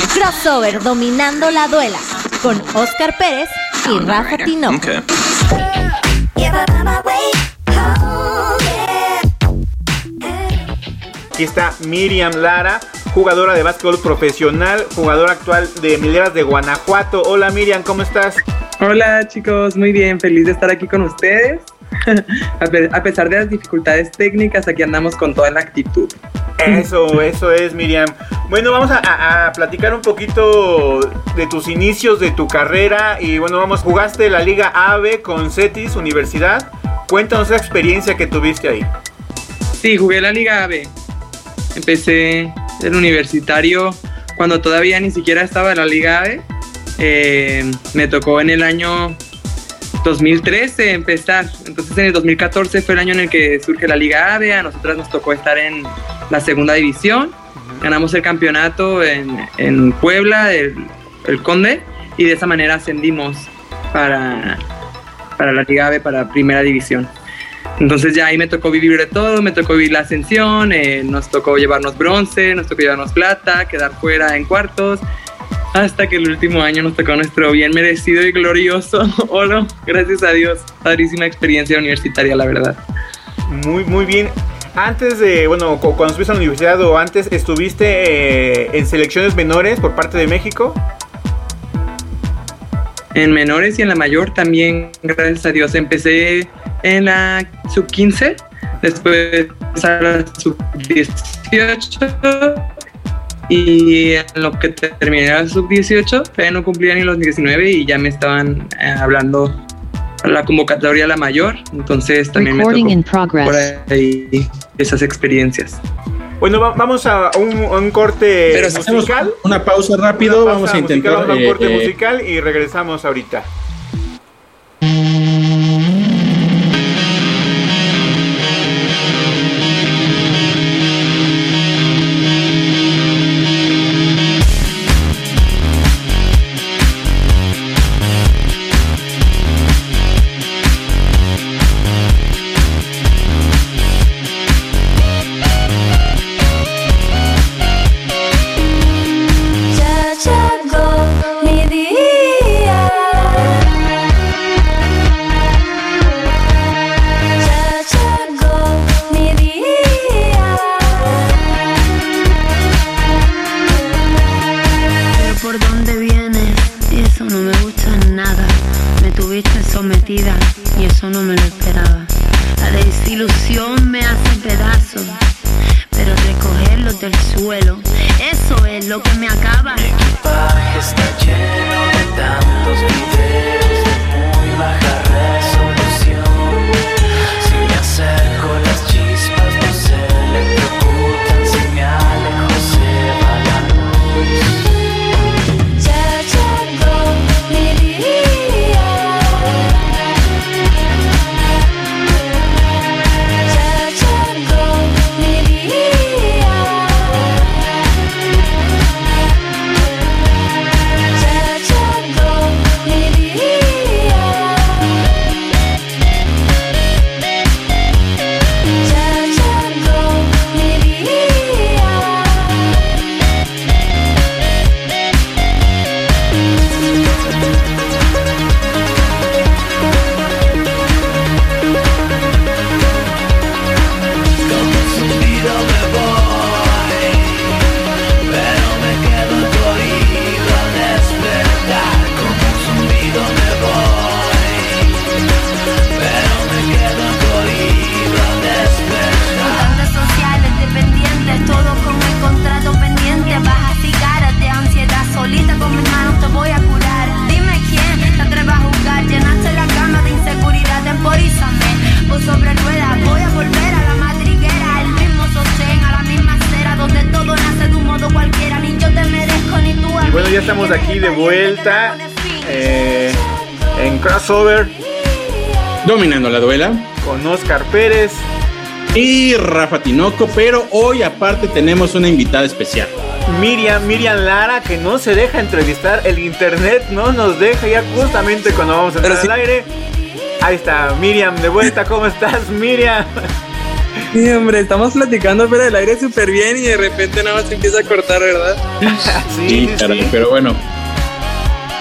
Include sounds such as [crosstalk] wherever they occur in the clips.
Crossover dominando la duela con Oscar Pérez y Rafa Tinoco. Aquí está Miriam Lara, jugadora de básquetbol profesional, jugadora actual de Mileras de Guanajuato. Hola Miriam, ¿cómo estás? Hola chicos, muy bien, feliz de estar aquí con ustedes. [laughs] a pesar de las dificultades técnicas, aquí andamos con toda la actitud. Eso, eso es, Miriam. Bueno, vamos a, platicar un poquito de tus inicios, de tu carrera. Y bueno, vamos, jugaste la Liga AVE con CETIS Universidad. Cuéntanos esa experiencia que tuviste ahí. Sí, jugué la Liga AVE. Empecé el universitario cuando todavía ni siquiera estaba en la Liga AVE. Eh, me tocó en el año 2013 empezar. Entonces en el 2014 fue el año en el que surge la Liga AVE. A nosotras nos tocó estar en la segunda división. Ganamos el campeonato en, Puebla, el, Conde, y de esa manera ascendimos para, para la Liga AVE, para primera división. Entonces ya ahí me tocó vivir de todo, me tocó vivir la ascensión, eh, nos tocó llevarnos bronce, nos tocó llevarnos plata, quedar fuera en cuartos hasta que el último año nos tocó nuestro bien merecido y glorioso [laughs] oro. Gracias a Dios. Padrísima experiencia universitaria, la verdad. Muy, muy bien. Antes de, bueno, cuando estuviste en la universidad o antes, ¿estuviste eh, en selecciones menores por parte de México? En menores y en la mayor también, gracias a Dios. Empecé en la sub 15, después a la sub 18 y en lo que terminé la sub-18, todavía no cumplía ni los 19 y ya me estaban eh, hablando la convocatoria a la mayor, entonces también me tocó por ahí esas experiencias. Bueno, vamos a un, corte musical. Una pausa rápido, vamos a intentar. un corte eh, eh, musical y regresamos ahorita. Rafa Tinoco, pero hoy aparte tenemos una invitada especial. Miriam, Miriam Lara, que no se deja entrevistar, el internet no nos deja ya justamente cuando vamos a entrar al aire. Ahí está, Miriam, de vuelta, ¿cómo estás, Miriam? Sí, hombre, estamos platicando fuera del aire súper bien y de repente nada más se empieza a cortar, ¿verdad? [laughs] sí, sí, pero bueno.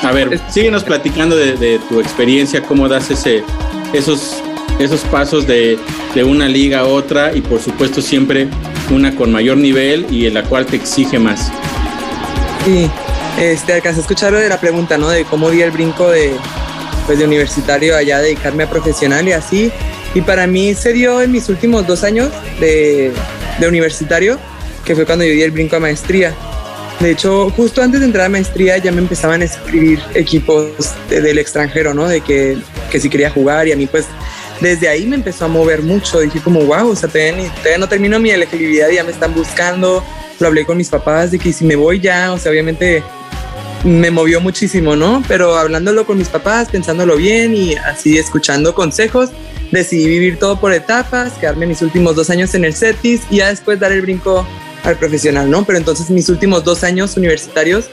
A ver, síguenos platicando de, tu experiencia, cómo das ese, esos, esos pasos de, de una liga a otra y por supuesto siempre una con mayor nivel y en la cual te exige más. Sí, este, alcancé a escuchar de la pregunta, ¿no? De cómo di el brinco de, pues, de universitario allá, dedicarme a profesional y así. Y para mí se dio en mis últimos dos años de, de universitario, que fue cuando yo di el brinco a maestría. De hecho, justo antes de entrar a maestría ya me empezaban a escribir equipos del extranjero, ¿no? De que, que si quería jugar y a mí pues desde ahí me empezó a mover mucho. Dije como, wow, o sea, todavía, no termino mi elegibilidad y ya me están buscando. Lo hablé con mis papás de que si me voy ya, o sea, obviamente me movió muchísimo, ¿no? Pero hablándolo con mis papás, pensándolo bien y así escuchando consejos, decidí vivir todo por etapas, quedarme mis últimos dos años en el CETIS y ya después dar el brinco al profesional, ¿no? Pero entonces mis últimos dos años universitarios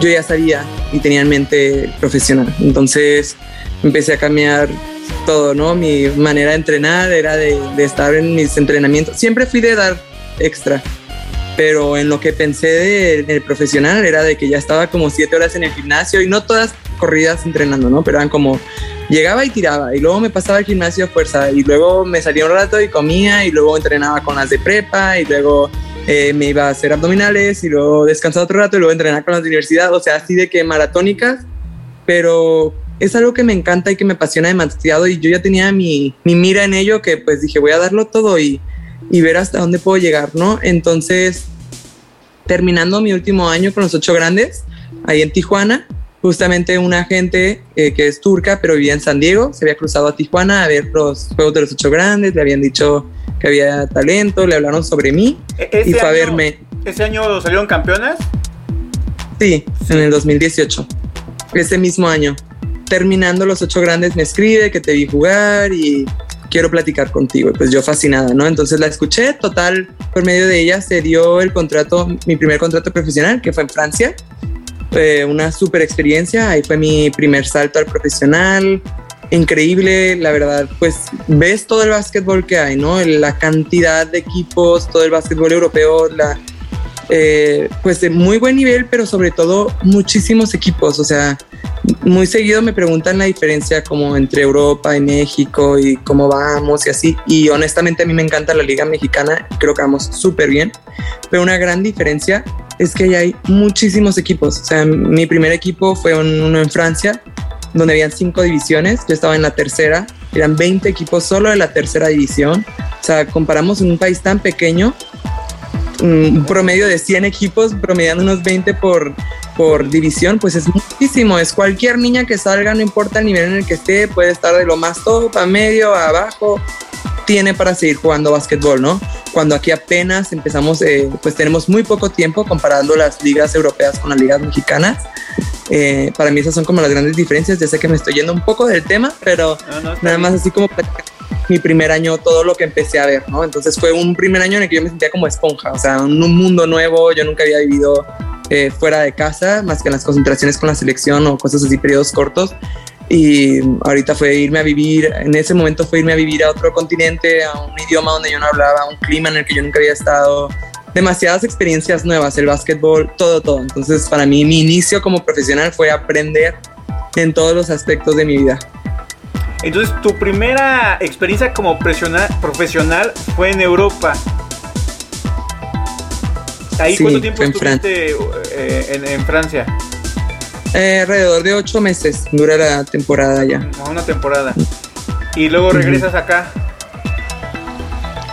yo ya sabía y tenía en mente profesional. Entonces empecé a cambiar todo, ¿no? Mi manera de entrenar era de, estar en mis entrenamientos. Siempre fui de dar extra, pero en lo que pensé del profesional era de que ya estaba como siete horas en el gimnasio y no todas corridas entrenando, ¿no? Pero eran como llegaba y tiraba y luego me pasaba al gimnasio a fuerza y luego me salía un rato y comía y luego entrenaba con las de prepa y luego eh, me iba a hacer abdominales y luego descansaba otro rato y luego entrenaba con las de universidad, o sea, así de que maratónicas, pero es algo que me encanta y que me apasiona demasiado y yo ya tenía mi, mi mira en ello que pues dije voy a darlo todo y, y ver hasta dónde puedo llegar, ¿no? Entonces, terminando mi último año con los ocho grandes, ahí en Tijuana, justamente una gente eh, que es turca, pero vivía en San Diego, se había cruzado a Tijuana a ver los Juegos de los Ocho Grandes, le habían dicho que había talento, le hablaron sobre mí e-, y fue a verme. ¿Ese año salieron campeonas? Sí, sí, en el 2018, ese mismo año terminando los ocho grandes me escribe que te vi jugar y quiero platicar contigo. pues yo fascinada, ¿no? Entonces la escuché, total, por medio de ella se dio el contrato, mi primer contrato profesional, que fue en Francia. Fue una súper experiencia, ahí fue mi primer salto al profesional, increíble, la verdad, pues ves todo el básquetbol que hay, ¿no? La cantidad de equipos, todo el básquetbol europeo, la, eh, pues de muy buen nivel, pero sobre todo muchísimos equipos. O sea, muy seguido me preguntan la diferencia como entre Europa y México y cómo vamos y así. Y honestamente a mí me encanta la liga mexicana, creo que vamos súper bien. Pero una gran diferencia es que hay muchísimos equipos. O sea, mi primer equipo fue uno en Francia, donde habían cinco divisiones. Yo estaba en la tercera. Eran 20 equipos solo de la tercera división. O sea, comparamos en un país tan pequeño un promedio de 100 equipos, promediando unos 20 por, por división, pues es muchísimo. Es cualquier niña que salga, no importa el nivel en el que esté, puede estar de lo más top a medio, a abajo, tiene para seguir jugando básquetbol, ¿no? Cuando aquí apenas empezamos, eh, pues tenemos muy poco tiempo comparando las ligas europeas con las ligas mexicanas. Eh, para mí esas son como las grandes diferencias. Ya sé que me estoy yendo un poco del tema, pero nada más así como mi primer año, todo lo que empecé a ver, ¿no? Entonces fue un primer año en el que yo me sentía como esponja, o sea, en un mundo nuevo, yo nunca había vivido eh, fuera de casa, más que en las concentraciones con la selección o cosas así, periodos cortos. Y ahorita fue irme a vivir, en ese momento fue irme a vivir a otro continente, a un idioma donde yo no hablaba, a un clima en el que yo nunca había estado, demasiadas experiencias nuevas, el básquetbol, todo, todo. Entonces, para mí, mi inicio como profesional fue aprender en todos los aspectos de mi vida. Entonces, tu primera experiencia como profesional fue en Europa. ¿Ahí cuánto tiempo estuviste eh, en, Francia? Eh, alrededor de ocho meses dura la temporada ya. Una temporada. Y luego regresas acá.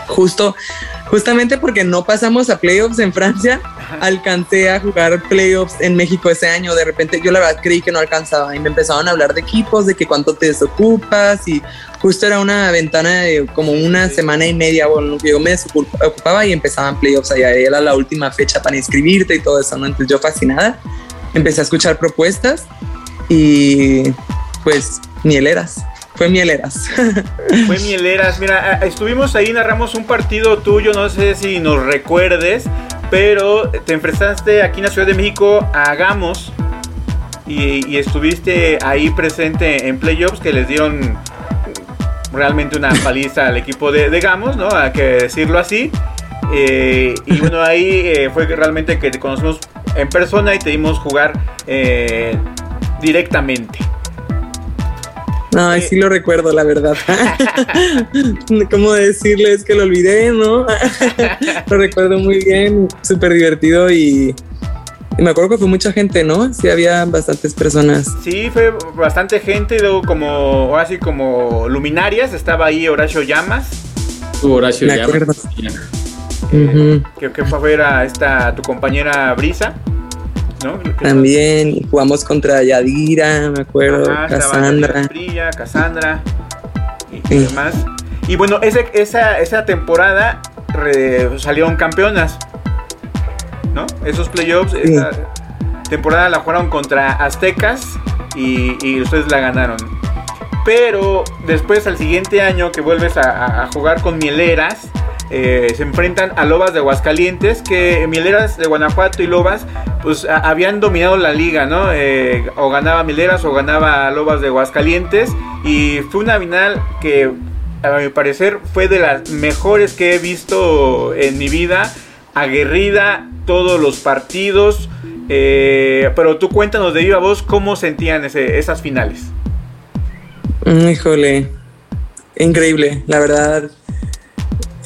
Justo, justamente porque no pasamos a playoffs en Francia, alcancé a jugar playoffs en México ese año. De repente yo la verdad creí que no alcanzaba y me empezaban a hablar de equipos, de que cuánto te desocupas y justo era una ventana de como una semana y media, bueno, yo me desocupaba y empezaban playoffs allá. Era la última fecha para inscribirte y todo eso, ¿no? Entonces yo fascinada, empecé a escuchar propuestas y pues mieleras fue Mieleras. [laughs] Fue Mieleras. Mira, estuvimos ahí, narramos un partido tuyo, no sé si nos recuerdes, pero te enfrentaste aquí en la Ciudad de México a Gamos y, estuviste ahí presente en playoffs que les dieron realmente una paliza al equipo de, Gamos, ¿no? Hay que decirlo así. Eh, y bueno, ahí eh, fue realmente que te conocimos en persona y te dimos jugar eh, directamente. No, sí lo recuerdo, la verdad. [laughs] ¿Cómo decirles que lo olvidé, no? [laughs] lo recuerdo muy bien, súper divertido y, me acuerdo que fue mucha gente, ¿no? Sí, había bastantes personas. Sí, fue bastante gente y luego como, así como luminarias, estaba ahí Horacio Llamas. Horacio me Llamas. Acuerdo. Eh, que, que fue a ver a esta, tu compañera Brisa. ¿No? También jugamos contra Yadira, me acuerdo, Ajá, Cassandra. Brilla, Cassandra y, sí. demás. Y bueno, ese, esa, esa temporada re, salieron campeonas, ¿no? Esos playoffs, sí. esa temporada la jugaron contra Aztecas y, y, ustedes la ganaron. Pero después al siguiente año que vuelves a, a jugar con Mieleras, eh, se enfrentan a Lobas de Aguascalientes, que Mileras de Guanajuato y Lobas pues habían dominado la liga, ¿no? Eh, o ganaba Mileras o ganaba Lobas de Aguascalientes y fue una final que a mi parecer fue de las mejores que he visto en mi vida, aguerrida todos los partidos, eh, pero tú cuéntanos de viva voz cómo sentían ese, esas finales. Híjole, increíble, la verdad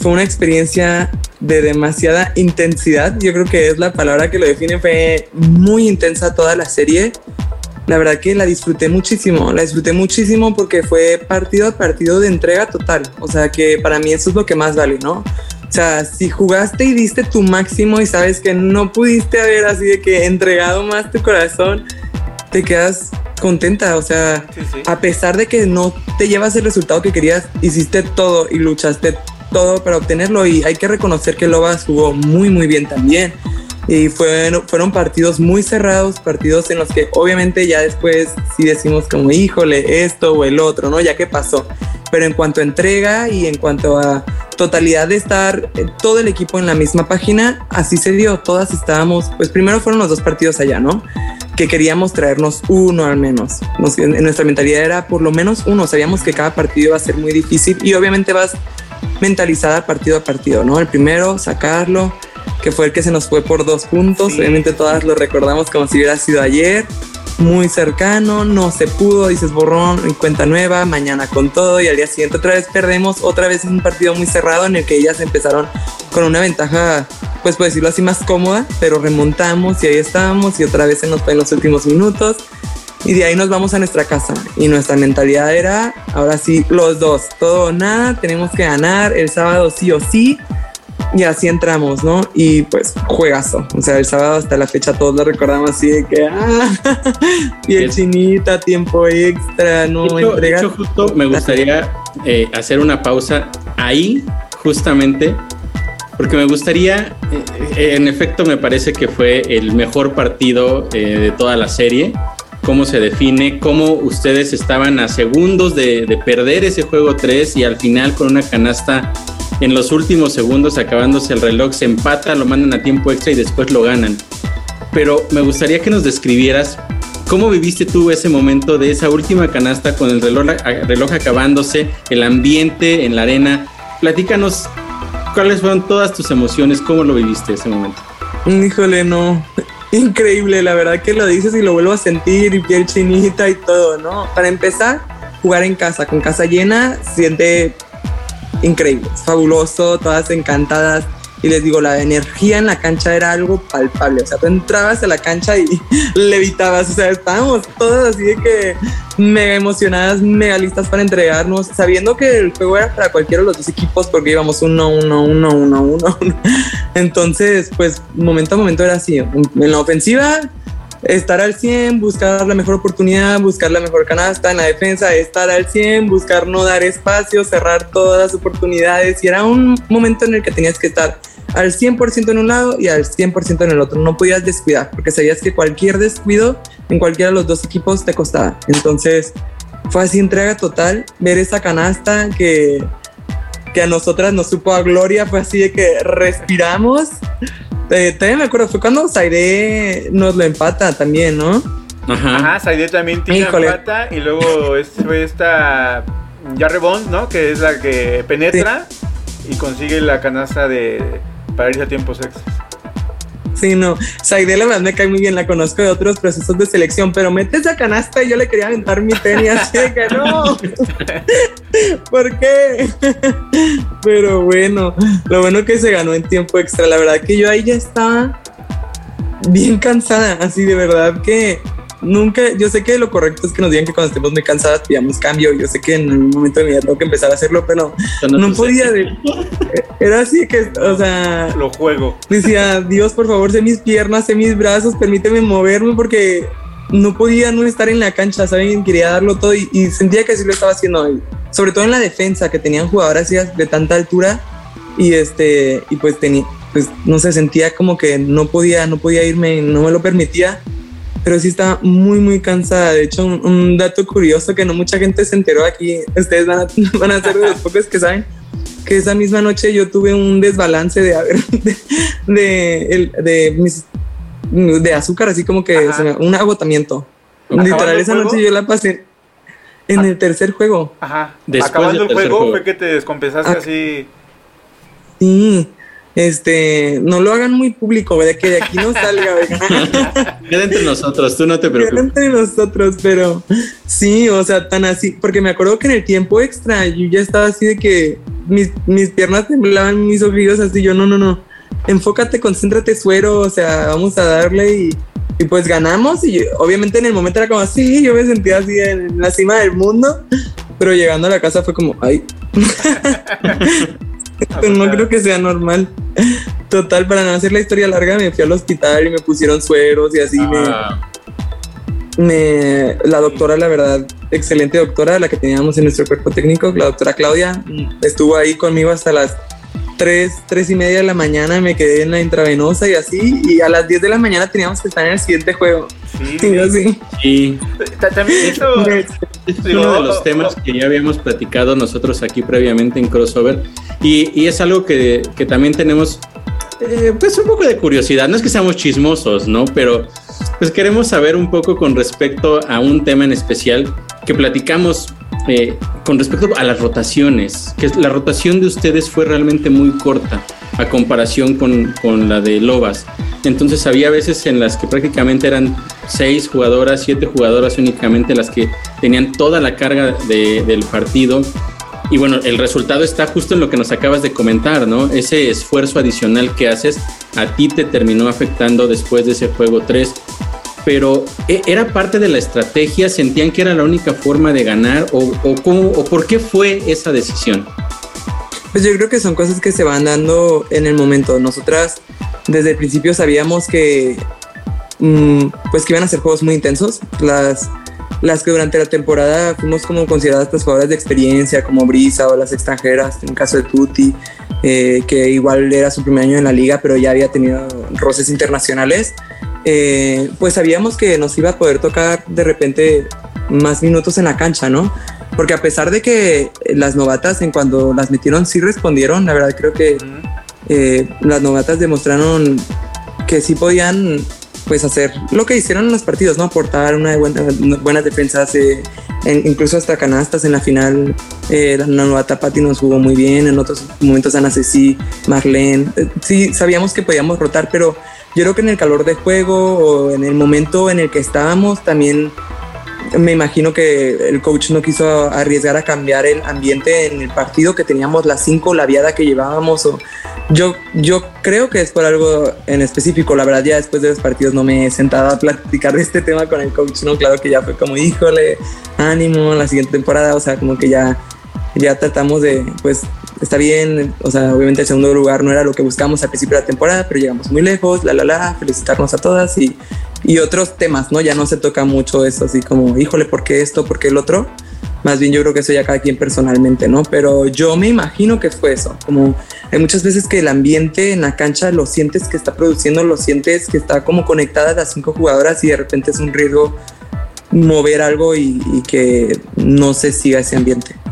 fue una experiencia de demasiada intensidad. Yo creo que es la palabra que lo define. Fue muy intensa toda la serie. La verdad que la disfruté muchísimo. La disfruté muchísimo porque fue partido a partido de entrega total. O sea que para mí eso es lo que más vale, ¿no? O sea, si jugaste y diste tu máximo y sabes que no pudiste haber así de que entregado más tu corazón, te quedas contenta. O sea, sí, sí. a pesar de que no te llevas el resultado que querías, hiciste todo y luchaste todo para obtenerlo y hay que reconocer que Lobas jugó muy muy bien también y fueron, fueron partidos muy cerrados, partidos en los que obviamente ya después sí decimos como híjole esto o el otro, ¿no? Ya que pasó. Pero en cuanto a entrega y en cuanto a totalidad de estar todo el equipo en la misma página, así se dio. Todas estábamos, pues primero fueron los dos partidos allá, ¿no? Que queríamos traernos uno al menos. Nos, en nuestra mentalidad era por lo menos uno. Sabíamos que cada partido iba a ser muy difícil y obviamente vas mentalizada partido a partido, ¿no? El primero, sacarlo, que fue el que se nos fue por dos puntos. Sí. Obviamente todas lo recordamos como si hubiera sido ayer. Muy cercano, no se pudo, dices borrón en cuenta nueva, mañana con todo y al día siguiente otra vez perdemos, otra vez es un partido muy cerrado en el que ellas empezaron con una ventaja, pues por decirlo así, más cómoda, pero remontamos y ahí estábamos y otra vez se nos fue en los últimos minutos y de ahí nos vamos a nuestra casa. Y nuestra mentalidad era, ahora sí, los dos, todo o nada, tenemos que ganar el sábado sí o sí. Y así entramos, ¿no? Y pues juegazo. O sea, el sábado hasta la fecha todos lo recordamos así de que, ah, [laughs] y el chinita, tiempo extra, ¿no? De hecho, de hecho justo me gustaría eh, hacer una pausa ahí, justamente, porque me gustaría, eh, en efecto me parece que fue el mejor partido eh, de toda la serie cómo se define, cómo ustedes estaban a segundos de, de, perder ese juego 3 y al final con una canasta en los últimos segundos acabándose el reloj se empata, lo mandan a tiempo extra y después lo ganan. Pero me gustaría que nos describieras cómo viviste tú ese momento de esa última canasta con el reloj, reloj acabándose, el ambiente en la arena. Platícanos cuáles fueron todas tus emociones, cómo lo viviste ese momento. Híjole, no increíble, la verdad que lo dices y lo vuelvo a sentir y piel chinita y todo, ¿no? Para empezar, jugar en casa, con casa llena, siente increíble, es fabuloso, todas encantadas. Y les digo, la energía en la cancha era algo palpable. O sea, tú entrabas a la cancha y [laughs] levitabas. O sea, estábamos todas así de que mega emocionadas, mega listas para entregarnos, sabiendo que el juego era para cualquiera de los dos equipos porque íbamos uno, uno, uno, uno, uno. [laughs] Entonces, pues momento a momento era así. En la ofensiva, estar al 100, buscar la mejor oportunidad, buscar la mejor canasta en la defensa, estar al 100, buscar no dar espacio, cerrar todas las oportunidades. Y era un momento en el que tenías que estar al 100% en un lado y al 100% en el otro. No podías descuidar porque sabías que cualquier descuido en cualquiera de los dos equipos te costaba. Entonces fue así entrega total. Ver esa canasta que, que a nosotras nos supo a gloria fue así de que respiramos. Eh, también me acuerdo, fue cuando Saide nos lo empata también, ¿no? Ajá, Ajá Saide también tiene empata y luego fue esta Jarre Bond, ¿no? Que es la que penetra y consigue la canasta de para irse a tiempos extras. Sí, no. Saide la verdad me cae muy bien, la conozco de otros procesos de selección, pero mete esa canasta y yo le quería aventar mi tenis, así que no. [laughs] ¿Por qué? [laughs] pero bueno, lo bueno que se ganó en tiempo extra. La verdad que yo ahí ya estaba bien cansada, así de verdad que nunca, yo sé que lo correcto es que nos digan que cuando estemos muy cansadas pidamos cambio, yo sé que en un momento de mi vida tengo que empezar a hacerlo, pero no, podía, era así que, o sea, lo juego. Decía, Dios, por favor, sé mis piernas, sé mis brazos, permíteme moverme porque no podía no estar en la cancha, ¿saben? Quería darlo todo y, sentía que sí lo estaba haciendo, sobre todo en la defensa, que tenían jugadoras de tanta altura y este, y pues tenía, pues no sé, sentía como que no podía, no podía irme, no me lo permitía pero sí está muy, muy cansada. De hecho, un, dato curioso que no mucha gente se enteró aquí, ustedes van a, [laughs] van a ser de los [laughs] pocos que saben, que esa misma noche yo tuve un desbalance de, [laughs] de, de, mis, de azúcar, así como que un agotamiento. Literal, esa noche yo la pasé en el tercer juego. Ajá. Acabando el juego, fue que te descompensaste ah. así. Sí este, no lo hagan muy público, ¿verdad? Que de aquí no salga, [laughs] Queda entre nosotros, tú no te preocupes. Queda entre nosotros, pero sí, o sea, tan así, porque me acuerdo que en el tiempo extra yo ya estaba así de que mis, mis piernas temblaban, mis ojitos así, yo no, no, no, enfócate, concéntrate, suero, o sea, vamos a darle y, y pues ganamos y obviamente en el momento era como así, yo me sentía así en la cima del mundo, pero llegando a la casa fue como, ay. [laughs] [laughs] no creo que sea normal. Total, para no hacer la historia larga, me fui al hospital y me pusieron sueros y así ah. me, La doctora, la verdad, excelente doctora, la que teníamos en nuestro cuerpo técnico, la doctora Claudia, estuvo ahí conmigo hasta las 3, 3 y media de la mañana, me quedé en la intravenosa y así, y a las 10 de la mañana teníamos que estar en el siguiente juego. Sí, [laughs] sí. También eso [laughs] es uno de los temas que ya habíamos platicado nosotros aquí previamente en Crossover y, es algo que, también tenemos eh, pues un poco de curiosidad, no es que seamos chismosos, ¿no? Pero pues queremos saber un poco con respecto a un tema en especial que platicamos eh, con respecto a las rotaciones, que la rotación de ustedes fue realmente muy corta a comparación con, con, la de Lobas. Entonces había veces en las que prácticamente eran seis jugadoras, siete jugadoras únicamente las que tenían toda la carga de, del partido. Y bueno, el resultado está justo en lo que nos acabas de comentar, ¿no? Ese esfuerzo adicional que haces a ti te terminó afectando después de ese juego 3 pero ¿e-, ¿era parte de la estrategia? ¿Sentían que era la única forma de ganar? ¿O, o, por qué fue esa decisión? Pues yo creo que son cosas que se van dando en el momento. Nosotras desde el principio sabíamos que, mm, pues que iban a ser juegos muy intensos. Las, las que durante la temporada fuimos como consideradas las jugadoras de experiencia, como Brisa o las extranjeras, en el caso de Tuti, eh, que igual era su primer año en la liga, pero ya había tenido roces internacionales. Eh, pues sabíamos que nos iba a poder tocar de repente más minutos en la cancha, ¿no? Porque a pesar de que las novatas en cuando las metieron sí respondieron, la verdad creo que eh, las novatas demostraron que sí podían pues hacer lo que hicieron en los partidos, ¿no? Aportar una buena, buenas defensas, eh, incluso hasta canastas en la final. la novata Patti nos jugó muy bien, en otros momentos Ana Ceci, Marlene. sí, sabíamos que podíamos rotar, pero yo creo que en el calor de juego o en el momento en el que estábamos también me imagino que el coach no quiso arriesgar a cambiar el ambiente en el partido que teníamos las cinco, la viada que llevábamos. O yo, yo creo que es por algo en específico. La verdad, ya después de los partidos no me he sentado a platicar de este tema con el coach. No, claro que ya fue como, híjole, ánimo, la siguiente temporada. O sea, como que ya, ya tratamos de, pues, está bien, o sea, obviamente el segundo lugar no era lo que buscamos al principio de la temporada, pero llegamos muy lejos, la la la, felicitarnos a todas y, y otros temas, ¿no? Ya no se toca mucho eso, así como, híjole, ¿por qué esto? ¿Por qué el otro? Más bien yo creo que eso ya cada quien personalmente, ¿no? Pero yo me imagino que fue eso, como hay muchas veces que el ambiente en la cancha lo sientes que está produciendo, lo sientes que está como conectada a las cinco jugadoras y de repente es un riesgo mover algo y, y que no se siga ese ambiente.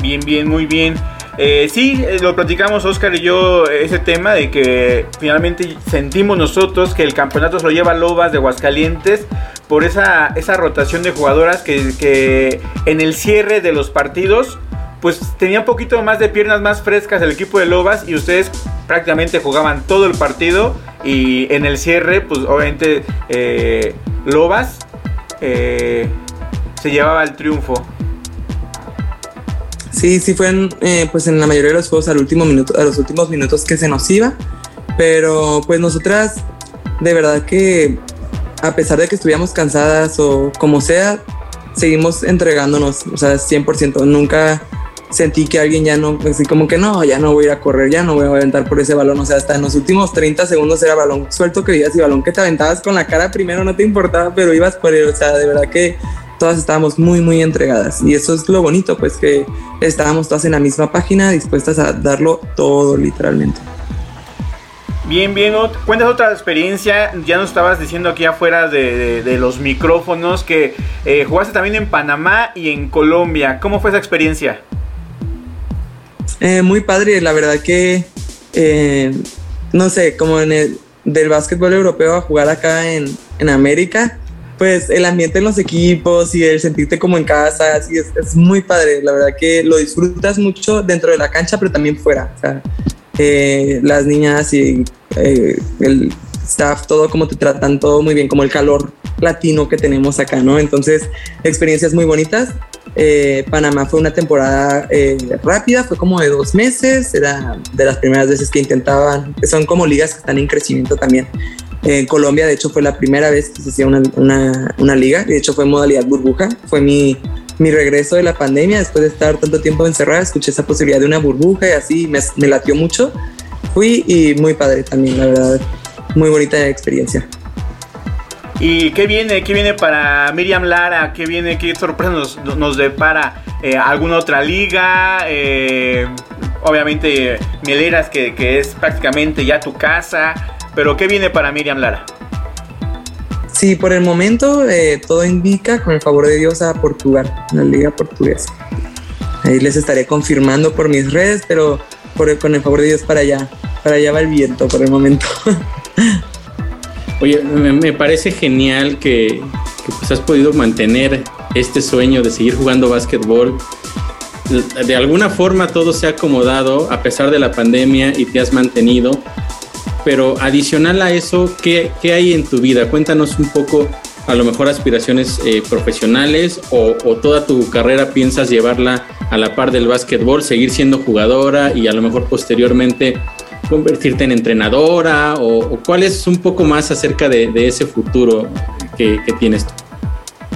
Bien, bien, muy bien. Eh, sí, eh, lo platicamos Oscar y yo, ese tema de que finalmente sentimos nosotros que el campeonato se lo lleva Lobas de Aguascalientes, por esa, esa rotación de jugadoras que, en el cierre de los partidos pues tenía un poquito más de piernas más frescas el equipo de Lobas y ustedes prácticamente jugaban todo el partido y en el cierre pues obviamente eh, Lobas eh, se llevaba el triunfo. Sí, sí fue eh, pues en la mayoría de los juegos al último minuto, a los últimos minutos que se nos iba, pero pues nosotras de verdad que a pesar de que estuviéramos cansadas o como sea, seguimos entregándonos, o sea, 100%, nunca sentí que alguien ya no, así como que no, ya no voy a ir a correr, ya no voy a aventar por ese balón. O sea, hasta en los últimos 30 segundos era balón suelto que ibas y balón que te aventabas con la cara primero no te importaba, pero ibas por él. O sea, de verdad que todas estábamos muy, muy entregadas. Y eso es lo bonito, pues que estábamos todas en la misma página, dispuestas a darlo todo, literalmente. Bien, bien, cuentas otra experiencia, ya nos estabas diciendo aquí afuera de, los micrófonos que eh, jugaste también en Panamá y en Colombia, ¿cómo fue esa experiencia? Eh, muy padre, la verdad que, eh, no sé, como en el del básquetbol europeo a jugar acá en, en América, pues el ambiente en los equipos y el sentirte como en casa, así es, muy padre, la verdad que lo disfrutas mucho dentro de la cancha, pero también fuera. Eh, las niñas y el staff, todo como te tratan, todo muy bien, como el calor latino que tenemos acá, ¿no? Entonces, experiencias muy bonitas eh, Panamá fue una temporada eh, rápida, fue como de dos meses, era de las primeras veces que intentaban, son como ligas que están en crecimiento también. En Colombia, de hecho, fue la primera vez que se hacía una, una, una liga, de hecho fue modalidad burbuja, fue mi, mi regreso de la pandemia, después de estar tanto tiempo encerrada, escuché esa posibilidad de una burbuja y así me, me latió mucho. Fui y muy padre también, la verdad, muy bonita experiencia. ¿Y qué viene? ¿Qué viene para Miriam Lara? ¿Qué viene? ¿Qué sorpresa nos, nos depara? Eh, ¿Alguna otra liga? Eh, obviamente Mieleras, que, que, es prácticamente ya tu casa. Pero ¿qué viene para Miriam Lara? Sí, por el momento eh, todo indica, con el favor de Dios, a Portugal, la liga portuguesa. Ahí les estaré confirmando por mis redes, pero por con el favor de Dios para allá. Para allá va el viento por el momento. [laughs] Oye, me, parece genial que, pues has podido mantener este sueño de seguir jugando básquetbol. De alguna forma todo se ha acomodado a pesar de la pandemia y te has mantenido. Pero adicional a eso, ¿qué, hay en tu vida? Cuéntanos un poco, a lo mejor aspiraciones eh, profesionales o, o, toda tu carrera piensas llevarla a la par del básquetbol, seguir siendo jugadora y a lo mejor posteriormente convertirte en entrenadora o, cuál es un poco más acerca de, ese futuro que, tienes tú?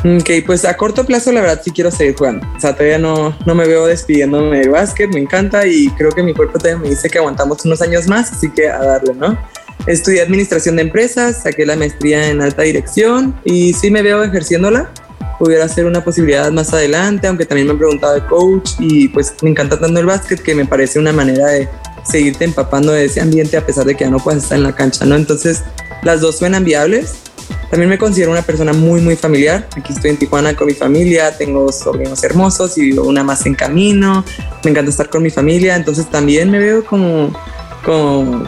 Ok, pues a corto plazo la verdad sí quiero seguir jugando. O sea, todavía no, no me veo despidiéndome del básquet, me encanta y creo que mi cuerpo todavía me dice que aguantamos unos años más, así que a darle, ¿no? Estudié administración de empresas, saqué la maestría en alta dirección y sí me veo ejerciéndola. Pudiera ser una posibilidad más adelante, aunque también me han preguntado de coach y pues me encanta tanto el básquet que me parece una manera de seguirte empapando de ese ambiente a pesar de que ya no puedes estar en la cancha, ¿no? Entonces, las dos suenan viables. También me considero una persona muy, muy familiar. Aquí estoy en Tijuana con mi familia, tengo sobrinos hermosos y una más en camino. Me encanta estar con mi familia, entonces también me veo como, como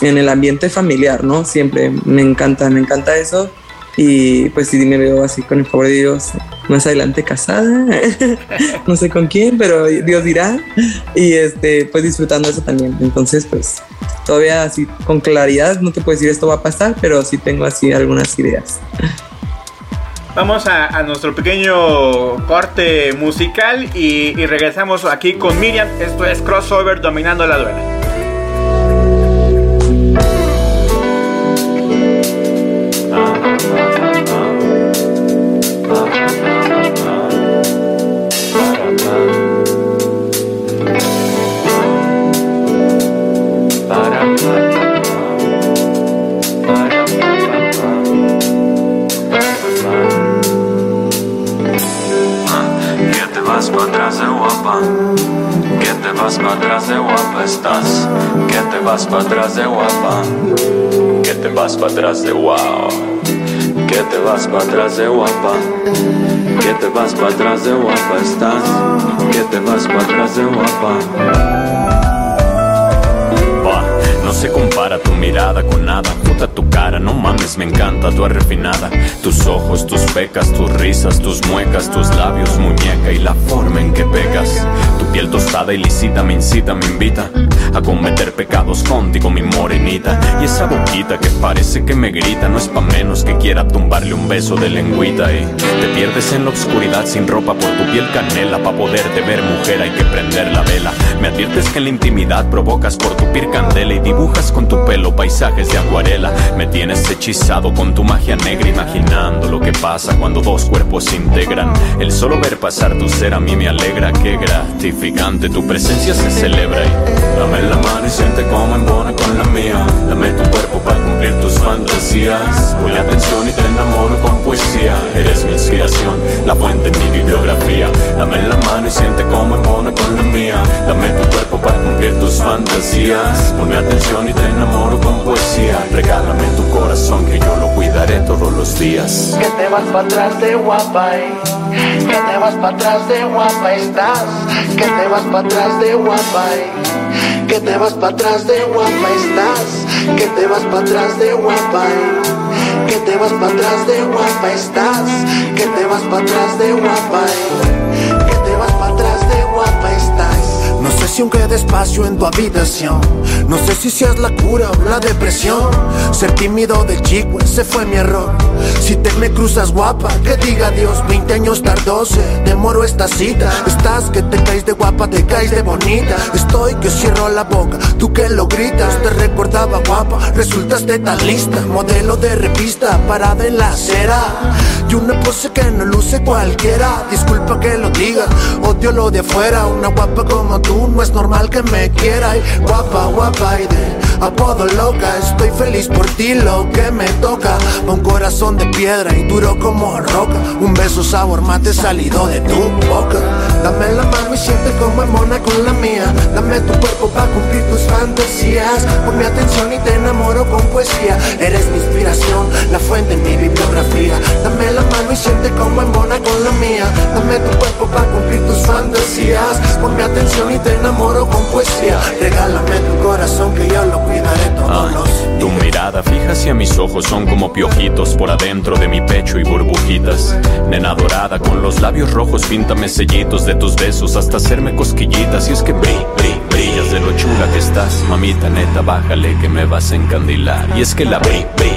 en el ambiente familiar, ¿no? Siempre me encanta, me encanta eso. Y pues sí, me veo así con el favor de Dios, más adelante casada, [laughs] no sé con quién, pero Dios dirá. Y este, pues disfrutando eso también. Entonces, pues todavía así con claridad, no te puedo decir esto va a pasar, pero sí tengo así algunas ideas. Vamos a, nuestro pequeño corte musical y, y regresamos aquí con Miriam. Esto es Crossover Dominando la Duela. Vas para atrás de guapa? Que te vas para atrás de guapa estás? Que te vas para atrás de guapa? no se compara tu mirada con nada. Puta tu cara No mames, me encanta tu refinada. Tus ojos, tus pecas, tus risas, tus muecas, tus labios, muñeca y la forma en que pegas. Tu piel tostada y lisita me incita, me invita a cometer pecados contigo, mi morenita. Y esa boquita que parece que me grita, no es pa' menos que quiera tumbarle un beso de lengüita. Y te pierdes en la oscuridad sin ropa por tu piel canela. Pa' poderte ver, mujer, hay que prender la vela. Me adviertes que en la intimidad provocas por tu piel candela y dibujas con tu pelo paisajes de acuarela. Me tienes hechizado con tu magia negra, imaginando lo que pasa cuando dos cuerpos se integran. El solo ver pasar tu ser a mí me alegra, qué gratificante tu presencia se celebra. Y dame la mano y siente como embona con la mía. Dame tu cuerpo para cumplir tus fantasías. Ponle atención y te enamoro con poesía. Eres mi inspiración, la fuente en mi bibliografía. Dame la mano y siente como embona con la mía. Tu cuerpo para cumplir tus fantasías. Ponme atención y te enamoro con poesía. Regálame tu corazón que yo lo cuidaré todos los días. Que te vas para atrás de guapa, eh. que te vas para atrás de guapa estás, que te vas para atrás de guapa, eh. que te vas para atrás de guapa estás, que te vas para atrás de guapa, eh. que te vas para atrás de guapa estás, que te vas para atrás de guapa, Si aunque despacio en tu habitación. No sé si seas la cura o la depresión. Ser tímido de chico, ese fue mi error. Si te me cruzas guapa, que diga Dios, 20 años tardóse. Demoro esta cita. Estás que te caes de guapa, te caes de bonita. Estoy que cierro la boca, tú que lo gritas. Te recordaba guapa, resultaste tan lista. Modelo de revista, parada en la acera. Y una pose que no luce cualquiera. Disculpa que lo diga, odio lo de afuera. Una guapa como tú, no es normal que me quiera. Y guapa, guapa y de apodo loca. Estoy feliz por ti, lo que me toca. Un corazón de piedra y duro como roca. Un beso sabor mate salido de tu boca. Dame la mano y siente como mona con la mía. Dame tu cuerpo para cumplir tus fantasías. Pon mi atención y te enamoro con poesía. Eres mi inspiración, la fuente en mi bibliografía. Dame la mano y siente como mona con la mía. Dame tu cuerpo para cumplir tus fantasías. Pon mi atención y te enamoro con poesía. Regálame tu corazón que yo lo cuidaré todos Ah, los tu mirada fija hacia mis ojos son como piojitos por adentro de mi pecho y burbujitas. Nena dorada con los labios rojos, píntame sellitos de tus besos hasta hacerme cosquillitas. Y es que bri, bri, brillas de lo chula que estás. Mamita neta, bájale que me vas a encandilar. Y es que la bri, bri,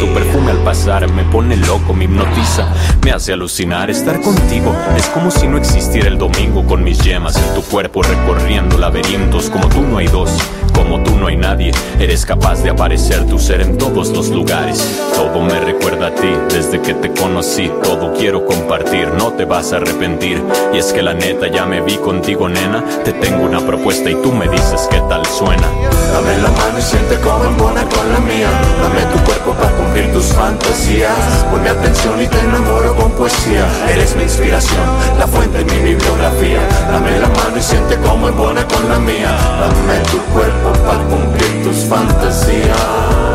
tu perfume al pasar me pone loco, me hipnotiza. Me hace alucinar estar contigo. Es como si no existiera el domingo con mis yemas en tu cuerpo recorriendo laberintos. Como tú no hay dos. Como tú no hay nadie, eres capaz de aparecer tu ser en todos los lugares. Todo me recuerda a ti desde que te conocí. Todo quiero compartir, no te vas a arrepentir. Y es que la neta ya me vi contigo, nena. Te tengo una propuesta y tú me dices qué tal suena. Dame la mano y siente como embona con la mía. Dame tu cuerpo para cumplir tus fantasías. Ponme atención y te enamoro con poesía. Eres mi inspiración, la fuente en mi bibliografía. Dame la mano y siente como embona con la mía. Dame tu cuerpo para cumplir tus fantasías.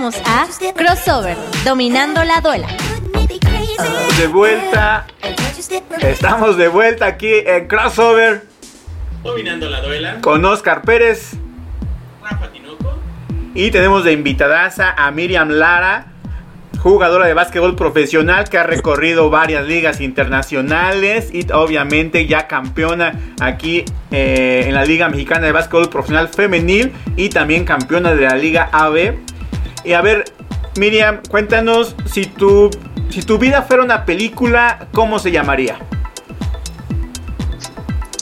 Regresamos a Crossover, dominando la duela. De vuelta. Estamos de vuelta aquí en Crossover Dominando la duela. con Oscar Pérez. Rafa Tinoco. Y tenemos de invitadaza a Miriam Lara, jugadora de básquetbol profesional que ha recorrido varias ligas internacionales y obviamente ya campeona aquí eh, en la Liga Mexicana de Básquetbol Profesional Femenil y también campeona de la Liga AB. Y a ver, Miriam, cuéntanos si tu, si tu vida fuera una película, ¿cómo se llamaría?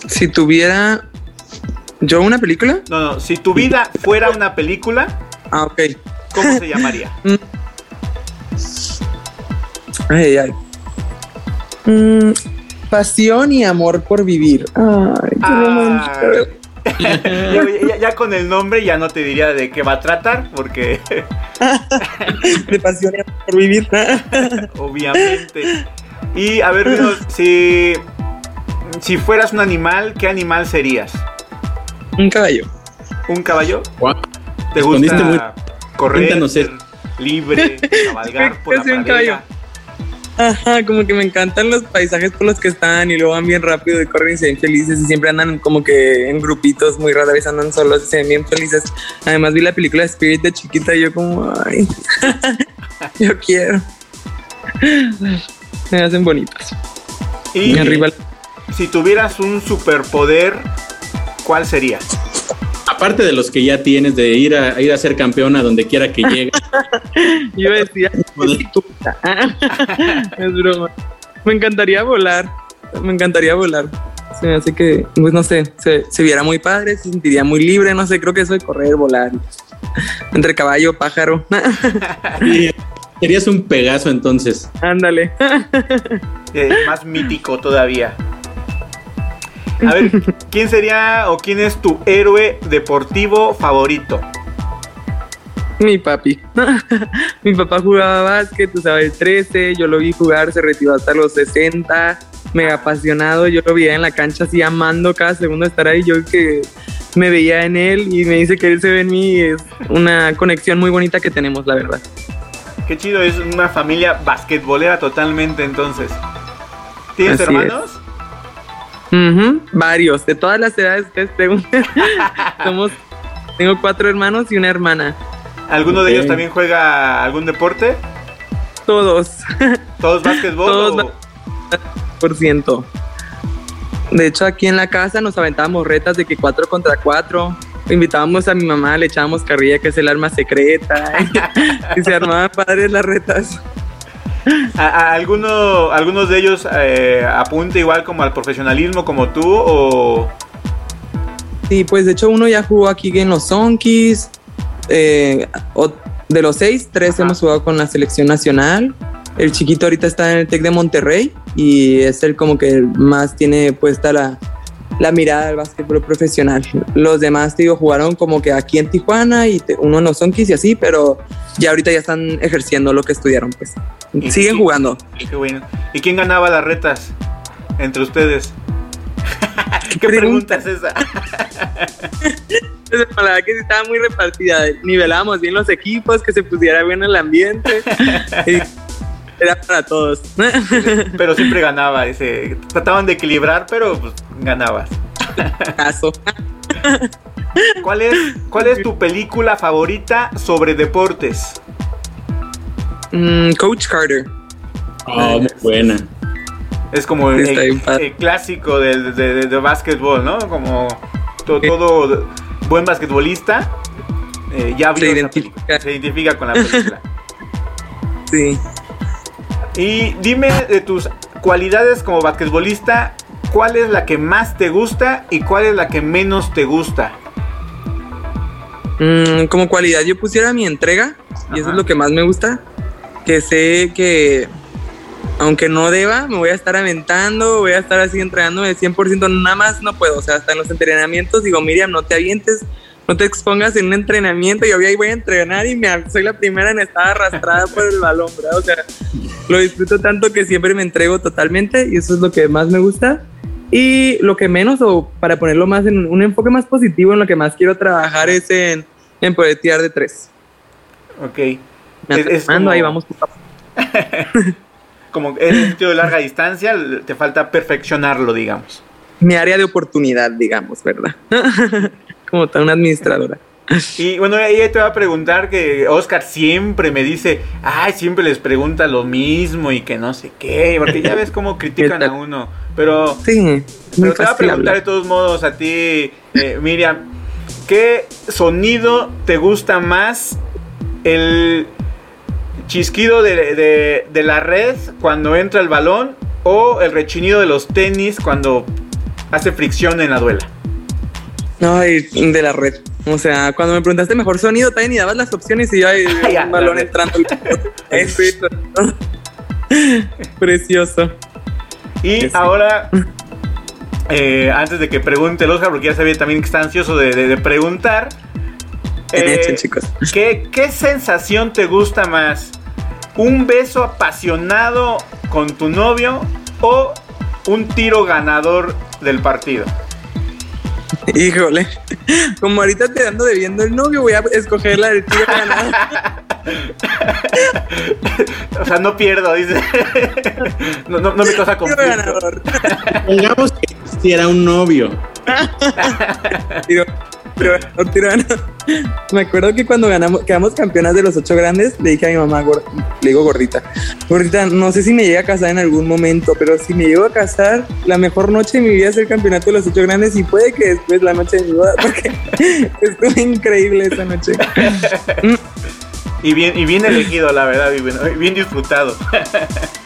Si tuviera yo una película. No, no, si tu vida fuera una película, Ah, ok. ¿cómo se llamaría? [laughs] Ay, ay. Mm, pasión y amor por vivir. Ay, qué Ah. [laughs] ya, ya- ya con el nombre ya no te diría de qué va a tratar, porque [laughs] De pasión por vivir. [laughs] obviamente. Y a ver, si, si fueras un animal, ¿qué animal serías? Un caballo. ¿Un caballo? ¿Te gusta muy- correr, ser libre, cabalgar por la un pradera? Ajá, como que me encantan los paisajes por los que están y luego van bien rápido y corren y se ven felices y siempre andan como que en grupitos, muy rara vez andan solos y se ven bien felices. Además vi la película Spirit de chiquita y yo como, ay, [laughs] yo quiero. [laughs] Me hacen bonitos. Y Y arriba si tuvieras un superpoder, ¿cuál sería? Aparte de los que ya tienes de ir a, a ir a ser campeón a donde quiera que llegue. yo decía, es broma. Me encantaría volar, me encantaría volar. Se me hace que, pues no sé, se, se viera muy padre, se sentiría muy libre, no sé, creo que eso de correr, volar, [laughs] entre caballo, pájaro, [laughs] Y serías un Pegaso entonces. ándale. Eh, más mítico todavía. A ver, [laughs] ¿quién sería o quién es tu héroe deportivo favorito? Mi papi. [laughs] Mi papá jugaba básquet, usaba el 13, yo lo vi jugar, se retiró hasta los 60, mega apasionado, yo lo veía en la cancha así amando cada segundo estar ahí, yo que me veía en él y me dice que él se ve en mí, y es una conexión muy bonita que tenemos, la verdad. Qué chido, es una familia basquetbolera totalmente entonces. ¿Tienes Así hermanos? Varios, de todas las edades que ustedes pregunten. [laughs] Somos, tengo cuatro hermanos y una hermana. ¿Alguno de ellos también juega algún deporte? Todos. ¿Todos básquetbol? [laughs] Todos o- por ciento. De hecho, aquí en la casa nos aventábamos retas de que cuatro contra cuatro. Invitábamos a mi mamá, le echábamos carrilla, que es el arma secreta. [laughs] y se armaban padres las retas. ¿A- a alguno, ¿Algunos de ellos eh, apunta igual como al profesionalismo como tú? ¿O Sí, pues de hecho uno ya jugó aquí en los Zonkis. eh, de los seis, tres Ajá. hemos jugado con la selección nacional. El chiquito ahorita está en el TEC de Monterrey y es el como que más tiene puesta la, la mirada del básquetbol profesional. Los demás, te digo, jugaron como que aquí en Tijuana y te- uno en los Zonkis y así, pero ya ahorita ya están ejerciendo lo que estudiaron, pues. Siguen jugando. Qué bueno. ¿Y quién ganaba las retas entre ustedes? [laughs] ¿Qué pregunta? pregunta es esa? [laughs] La verdad que sí estaba muy repartida. Nivelábamos bien los equipos, que se pusiera bien el ambiente. [laughs] era para todos. Pero siempre ganaba ese. Trataban de equilibrar, pero pues, ganabas. Caso. ¿Cuál es, ¿Cuál es tu película favorita sobre deportes? Mm, Coach Carter. Oh, muy buena. Es como el, clásico del- de, de, de básquetbol, ¿no? Como to- todo buen basquetbolista eh, ya Se identifica. se identifica con la [laughs] película. Sí. y dime de tus cualidades como basquetbolista, ¿cuál es la que más te gusta y cuál es la que menos te gusta? Mm, como cualidad yo pusiera mi entrega y eso Ajá. es lo que más me gusta. Que sé que aunque no deba, me voy a estar aventando, voy a estar así entregándome 100%, nada más no puedo. O sea, hasta en los entrenamientos digo, Miriam, no te avientes, no te expongas en un entrenamiento. Yo ahí voy a entrenar y me, soy la primera en estar arrastrada por el balón, ¿verdad? O sea, lo disfruto tanto que siempre me entrego totalmente y eso es lo que más me gusta. Y lo que menos, o para ponerlo más en un enfoque más positivo, en lo que más quiero trabajar es en, en poder tirar de tres. Ok. Me Es- es como- ahí vamos. [laughs] [laughs] Como es un tiro de larga distancia, te falta perfeccionarlo, digamos. Mi área de oportunidad, digamos, ¿verdad? [laughs] Como tal, una administradora. Y bueno, ella te va a preguntar que Oscar siempre me dice, ay, siempre les pregunta lo mismo y que no sé qué, porque ya ves cómo critican a uno. Pero, Sí, pero te va a preguntar de todos modos a ti, eh, Miriam, ¿qué sonido te gusta más? ¿El chisquido de, de- de la red cuando entra el balón o el rechinido de los tenis cuando hace fricción en la duela? Ay, de la red. O sea, cuando me preguntaste mejor sonido, también y dabas las opciones y yo [laughs] un balón entrando. [laughs] [laughs] Precioso. Y Sí. ahora, eh, antes de que pregunte el Oscar, porque ya sabía también que está ansioso de, de- de preguntar, Bien eh, hecho, chicos. ¿qué, ¿qué sensación te gusta más? ¿Un beso apasionado con tu novio o un tiro ganador del partido? [laughs] Híjole. Como ahorita te ando debiendo el novio, voy a escoger la del ganador. [laughs] O sea, no pierdo, dice. No, no, no me causa conflicto. ganador. Pongamos que existiera un novio. Tiro, Me acuerdo que cuando ganamos, quedamos campeonas de los ocho grandes, le dije a mi mamá, le digo gordita, gordita, no sé si me llegue a casar en algún momento, pero si me llego a casar, la mejor noche de mi vida es el campeonato de los ocho grandes y puede que después la noche de mi boda, [laughs] porque estuvo increíble esa noche. [laughs] Y bien, y bien elegido, la verdad, y bien, bien disfrutado. [laughs]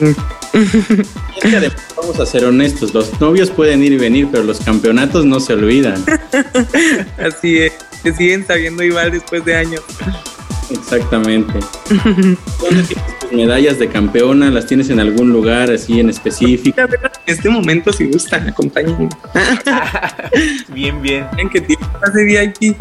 No, Es que además, vamos a ser honestos, los novios pueden ir y venir, pero los campeonatos no se olvidan. [laughs] así es, se siguen sabiendo igual después de años. Exactamente. ¿Dónde tienes tus medallas de campeona? ¿Las tienes en algún lugar así en específico? En este momento, si gustan, acompáñenme. [laughs] Bien, bien. Ven que tiene pase VIP.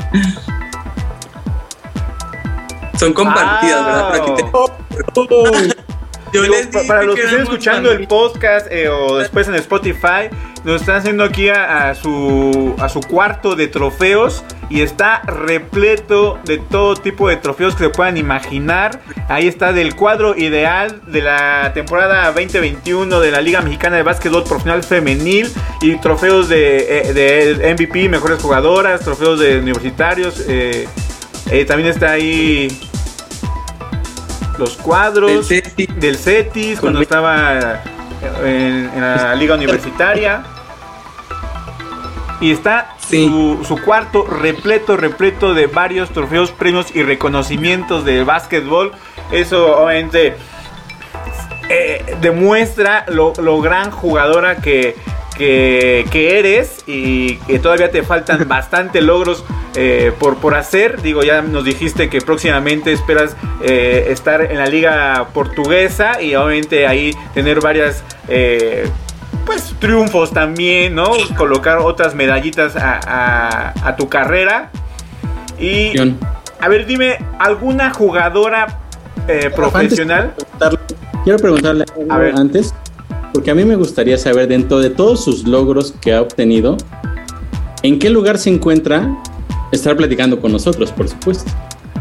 Son compartidas, ¿verdad? Pero aquí [laughs] te- Yo Digo, les pa- dije para los que estén éramos escuchando el podcast eh, o después en Spotify, nos están haciendo aquí a, a su, a su cuarto de trofeos y está repleto de todo tipo de trofeos que se puedan imaginar. Ahí está del cuadro ideal de la temporada 2021 de la Liga Mexicana de Básquetbol Profesional Femenil y trofeos de, eh, de MVP, mejores jugadoras, trofeos de universitarios. eh, eh, también está ahí los cuadros Del CETI. del CETIS cuando estaba en, en la liga universitaria. Y está Sí. su, su cuarto repleto, repleto de varios trofeos, premios y reconocimientos de básquetbol. Eso obviamente eh, demuestra lo, lo gran jugadora que, que, que eres y que todavía te faltan [laughs] bastante logros eh, por, por hacer. Digo, ya nos dijiste que próximamente esperas eh, estar en la liga portuguesa y obviamente ahí tener varias... eh, pues triunfos también, ¿no? Colocar otras medallitas a, a- a tu carrera. Y a ver, dime, ¿alguna jugadora eh, profesional? de preguntarle- quiero preguntarle algo A ver. antes, porque a mí me gustaría saber dentro de todos sus logros que ha obtenido, ¿en qué lugar se encuentra estar platicando con nosotros, por supuesto?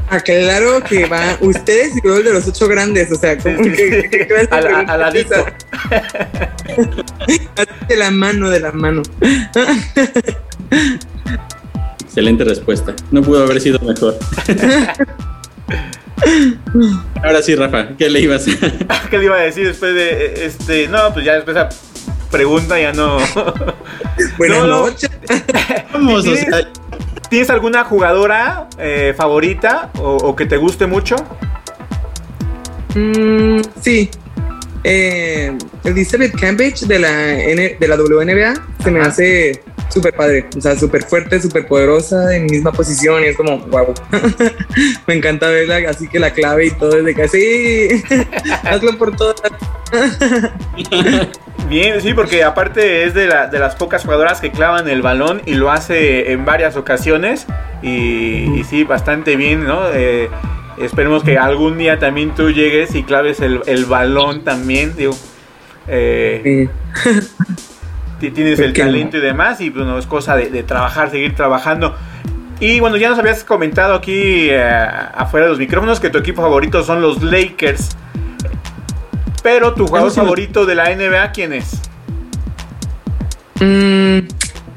Ah, claro que va ustedes y luego el de los ocho grandes, o sea, como que, que- que- [laughs] Al- al- al ladito. [laughs] de la mano, de la mano. Excelente respuesta. No pudo haber sido mejor. [laughs] Ahora sí, Rafa, ¿qué le ibas a [laughs] ¿Qué le iba a decir después de eh, este? No, pues ya después esa pregunta ya no. [laughs] Buenas No, no. noches. [laughs] Vamos, o ¿Tienes, sea, tienes alguna jugadora eh, favorita o, o que te guste mucho? Mm, sí. Eh, Elizabeth Cambridge de la, N- de la WNBA se me hace súper padre. O sea, súper fuerte, súper poderosa, en misma posición y es como, wow. [laughs] me encanta verla, así que la clave y todo desde que sí, [laughs] hazlo por todas. [laughs] Bien, sí, porque aparte es de, la- de las pocas jugadoras que clavan el balón y lo hace en varias ocasiones. Y, y sí, bastante bien, ¿no? Eh, esperemos que algún día también tú llegues y claves el, el balón también, digo. eh, Sí. Ti- tienes ¿Por el talento y demás, y bueno, es cosa de, de trabajar, seguir trabajando. Y bueno, ya nos habías comentado aquí eh, afuera de los micrófonos que tu equipo favorito son los Lakers. Pero tu jugador sí favorito de la NBA, ¿quién es? Mm,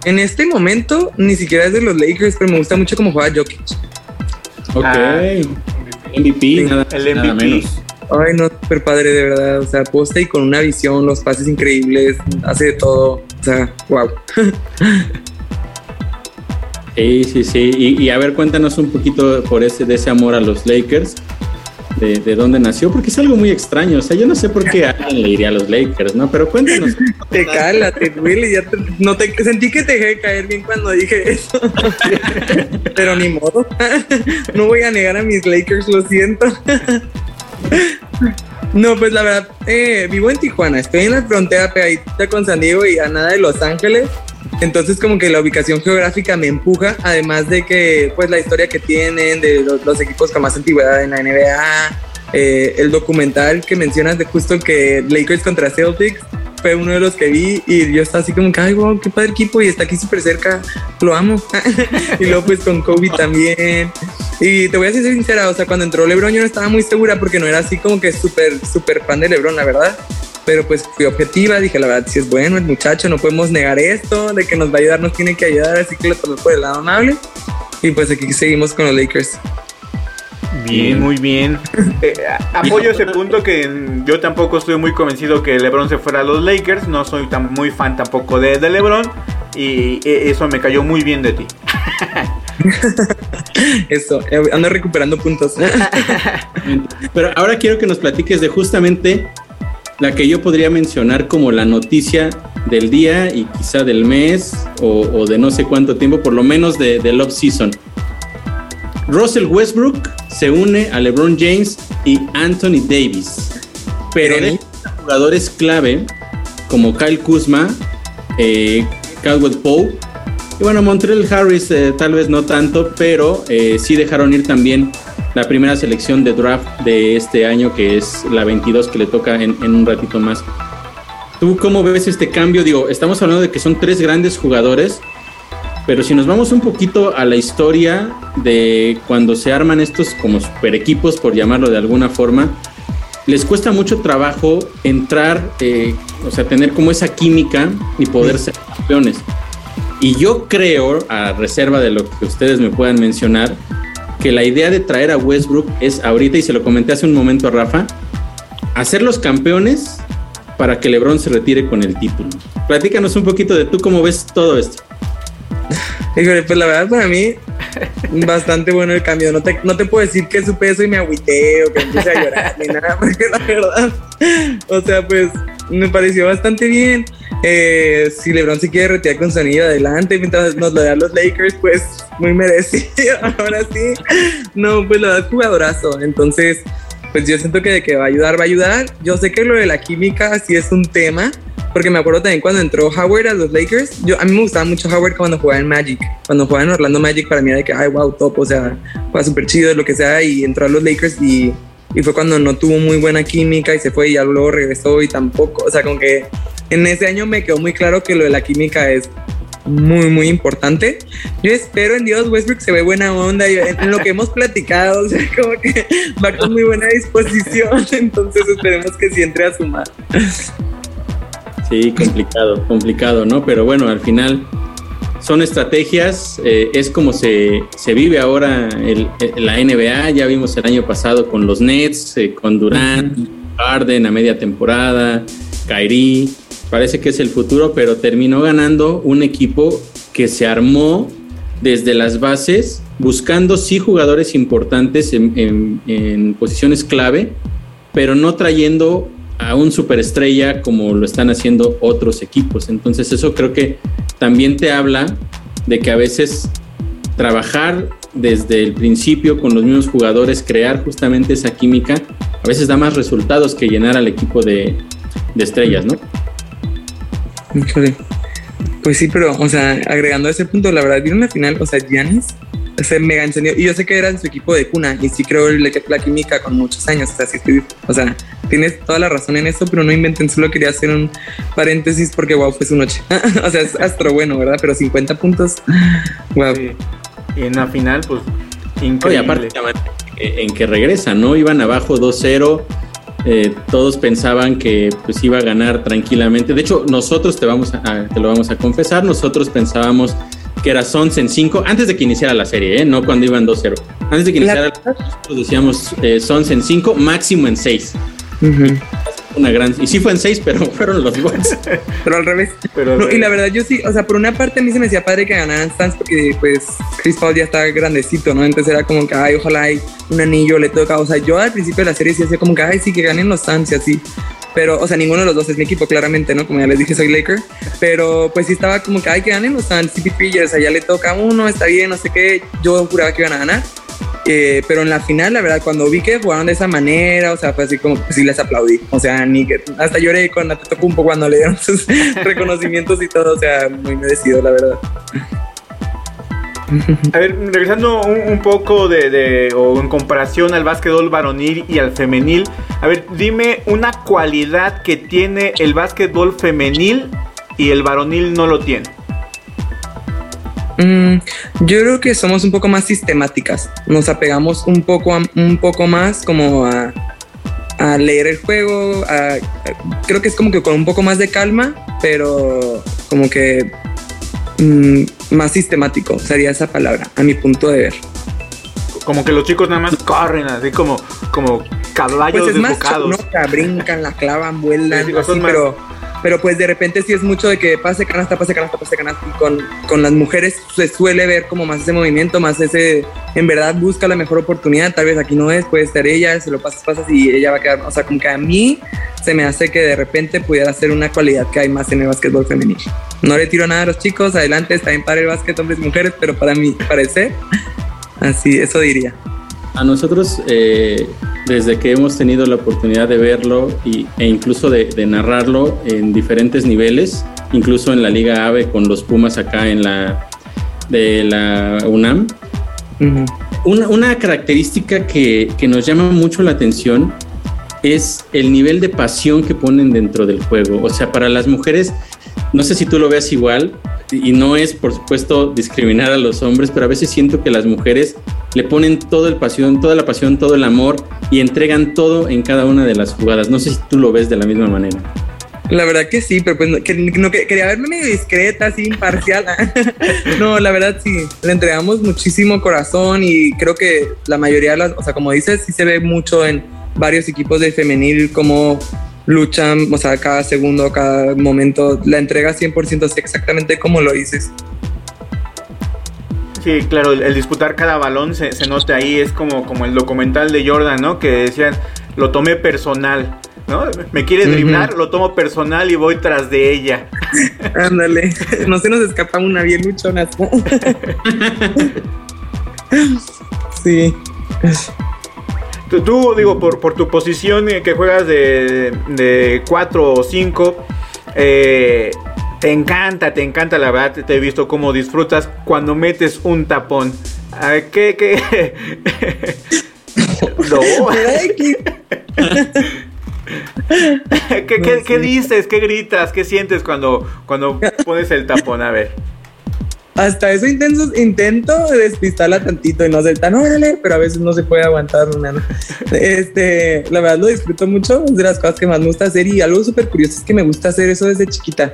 en este momento ni siquiera es de los Lakers, pero me gusta mucho cómo juega Jokic. ok. Ah. MVP, nada, El nada MVP. menos. Ay, no, súper padre, de verdad. O sea, posta y con una visión, los pases increíbles, hace de todo. O sea, wow. [laughs] Sí, sí, sí. Y, y a ver, cuéntanos un poquito por ese, de ese amor a los Lakers. de, de, dónde nació, porque es algo muy extraño. O sea, yo no sé por qué alguien le iría a los Lakers, ¿no? Pero cuéntanos. [laughs] te cala, te duele, ya te, no te, sentí que te dejé caer bien cuando dije eso. [laughs] Pero ni modo. no voy a negar a mis Lakers, lo siento. [laughs] No, pues la verdad, eh, vivo en Tijuana, estoy en la frontera pegadita con San Diego y a nada de Los Ángeles. Entonces como que la ubicación geográfica me empuja, además de que pues la historia que tienen de los, equipos con más antigüedad en la NBA, eh, el documental que mencionas de justo que Lakers contra Celtics fue uno de los que vi y yo estaba así como que, ay, wow, qué padre equipo y está aquí súper cerca, lo amo. [laughs] y luego pues con Kobe también. Y te voy a ser sincera, o sea, cuando entró LeBron yo no estaba muy segura porque no era así como que súper, súper fan de LeBron, la verdad pero pues fui objetiva, dije la verdad, si es bueno el muchacho, no podemos negar esto, de que nos va a ayudar, nos tiene que ayudar, así que lo tomé por el lado amable y pues aquí seguimos con los Lakers. Bien, muy bien. [coughs] Eh, apoyo ese punto que yo tampoco estoy muy convencido que LeBron se fuera a los Lakers, no soy tan muy fan tampoco de, de LeBron y eh, eso me cayó muy bien de ti. [laughs] Eso, eh, ando recuperando puntos. [laughs] Pero ahora quiero que nos platiques de justamente la que yo podría mencionar como la noticia del día y quizá del mes o, de no sé cuánto tiempo, por lo menos de, de Love Season. Russell Westbrook se une a LeBron James y Anthony Davis, pero de jugadores clave como Kyle Kuzma, eh, Caldwell Pope y bueno, Montreal Harris eh, tal vez no tanto, pero eh, sí dejaron ir también la primera selección de draft de este año, que es la 22 que le toca en, un ratito más. ¿Tú cómo ves este cambio? Digo, estamos hablando de que son tres grandes jugadores, pero si nos vamos un poquito a la historia de cuando se arman estos como super equipos, por llamarlo de alguna forma, les cuesta mucho trabajo entrar, eh, o sea, tener como esa química y poder ser campeones. Y yo creo, a reserva de lo que ustedes me puedan mencionar, que la idea de traer a Westbrook es ahorita, y se lo comenté hace un momento a Rafa, hacer los campeones para que LeBron se retire con el título. Platícanos un poquito de tú cómo ves todo esto. Híjole, pues la verdad para mí bastante bueno el cambio. No te, no te puedo decir que su peso y me agüité o que empecé a llorar ni nada, [laughs] porque la verdad, o sea, pues me pareció bastante bien. Eh, si LeBron se quiere retirar con sonido adelante mientras nos lo dan los Lakers, pues muy merecido. [laughs] Ahora sí, no, pues lo da jugadorazo. Entonces, pues yo siento que de que va a ayudar, va a ayudar. Yo sé que lo de la química sí es un tema, porque me acuerdo también cuando entró Howard a los Lakers. Yo, a mí me gustaba mucho Howard cuando jugaba en Magic. Cuando jugaba en Orlando Magic, para mí era de que, ay, wow, top, o sea, fue súper chido, lo que sea, y entró a los Lakers y, y fue cuando no tuvo muy buena química y se fue y ya luego regresó y tampoco, o sea, como que en ese año me quedó muy claro que lo de la química es muy, muy importante. Yo espero en Dios Westbrook se ve buena onda en lo que hemos platicado, o sea, como que va con muy buena disposición, [laughs] entonces esperemos que sí entre a sumar. Sí, complicado, complicado, ¿no? Pero bueno, al final son estrategias, eh, es como se, se vive ahora el, la NBA, ya vimos el año pasado con los Nets, eh, con Durant, Harden a media temporada, Kyrie, parece que es el futuro, pero terminó ganando un equipo que se armó desde las bases, buscando sí jugadores importantes en, posiciones clave, pero no trayendo a un superestrella como lo están haciendo otros equipos. Entonces eso creo que también te habla de que a veces trabajar desde el principio con los mismos jugadores, crear justamente esa química, a veces da más resultados que llenar al equipo de, estrellas, ¿no? Pues sí, pero, o sea, agregando a ese punto, la verdad, vieron la final, o sea, Giannis se mega encendió. Y yo sé que era su equipo de cuna, y sí creo la, la química con muchos años. O sea, sí estoy, o sea, tienes toda la razón en eso, pero no inventen, solo quería hacer un paréntesis porque, wow, fue su noche. [laughs] o sea, es astro bueno, ¿verdad? Pero 50 puntos, wow. Y en la final, pues, increíble. aparte, en que regresan, ¿no? Iban abajo 2-0 eh, todos pensaban que pues iba a ganar tranquilamente. De hecho, nosotros te, vamos a, te lo vamos a confesar, nosotros pensábamos que era Sons en 5 antes de que iniciara la serie, ¿eh? no cuando iban 2-0. Antes de que iniciara, nosotros decíamos eh, Sons en 5, máximo en 6. Una gran. Y sí fue en seis, pero [laughs] fueron los Bucks. [laughs] pero al revés. y la verdad, yo sí, o sea, por una parte a mí se me decía padre que ganaran Stans porque, pues, Chris Paul ya está grandecito, ¿no? Entonces era como que, ay, ojalá hay un anillo, le toca. O sea, yo al principio de la serie sí hacía como que, ay, sí, que ganen los Suns y así. Pero, o sea, ninguno de los dos es mi equipo, claramente, ¿no? Como ya les dije, soy Laker. Pero, pues sí estaba como que, ay, que ganen los Suns, CP3, o sea, ya le toca a uno, está bien, no sé qué. Yo juraba que iban a ganar. Pero en la final, la verdad, cuando vi que jugaron de esa manera, o sea, fue así como, pues sí les aplaudí. O sea, ni que hasta lloré con poco cuando le dieron [laughs] sus reconocimientos y todo, o sea, muy merecido, la verdad. A ver, regresando un, poco de, o en comparación al básquetbol varonil y al femenil, a ver, dime una cualidad que tiene el básquetbol femenil y el varonil no lo tiene. Mm, yo creo que somos un poco más sistemáticas. Nos apegamos un poco, un poco más como a, leer el juego. creo que es como que con un poco más de calma, pero como que mm, más sistemático sería esa palabra, a mi punto de ver. Como que los chicos nada más corren así como, como caballos pues es Más, ¿no? Brincan, la clavan, vuelan, pero pero pues de repente sí es mucho de que pase canasta, pase canasta, pase canasta. Y con, con las mujeres se suele ver como más ese movimiento, más ese, en verdad busca la mejor oportunidad, tal vez aquí no es, puede estar ella, se lo pasas, pasas y ella va a quedar, o sea, como que a mí se me hace que de repente pudiera ser una cualidad que hay más en el básquetbol femenino. No le tiro nada a los chicos, adelante, está bien para el básquet hombres y mujeres, pero para mí parece, así, eso diría. A nosotros, eh, desde que hemos tenido la oportunidad de verlo y, e incluso de, narrarlo en diferentes niveles, incluso en la Liga AVE con los Pumas acá en la de la UNAM, una, característica que, que nos llama mucho la atención es el nivel de pasión que ponen dentro del juego. O sea, para las mujeres, no sé si tú lo veas igual, y no es, por supuesto, discriminar a los hombres, pero a veces siento que las mujeres le ponen toda el pasión, toda la pasión, todo el amor y entregan todo en cada una de las jugadas. No sé si tú lo ves de la misma manera. La verdad que sí, pero pues no, quería verme medio discreta, así imparcial. [laughs] no, la verdad sí, le entregamos muchísimo corazón y creo que la mayoría de las, o sea, como dices, sí se ve mucho en varios equipos de femenil como luchan, o sea, cada segundo, cada momento, la entrega 100% así exactamente como lo dices. Sí, claro, el, disputar cada balón se, se, nota ahí, es como, como el documental de Jordan, ¿no? Que decían, lo tomé personal, ¿no? Me quiere driblar, lo tomo personal y voy tras de ella. [laughs] Ándale, no se nos escapa una bien luchona. [laughs] sí. Tú, digo, por, por, tu posición eh, que juegas de 4 o 5, eh, te encanta, te encanta, la verdad, te he visto cómo disfrutas cuando metes un tapón. [laughs] [laughs] [laughs] ¿Qué, qué? no. ¿Qué, qué, dices? ¿Qué gritas? ¿Qué sientes cuando, cuando pones el tapón? A ver hasta eso intento, intento despistarla tantito y no ser tan órale, pero a veces no se puede aguantar una. Este, la verdad lo disfruto mucho, es de las cosas que más me gusta hacer y algo súper curioso es que me gusta hacer eso desde chiquita.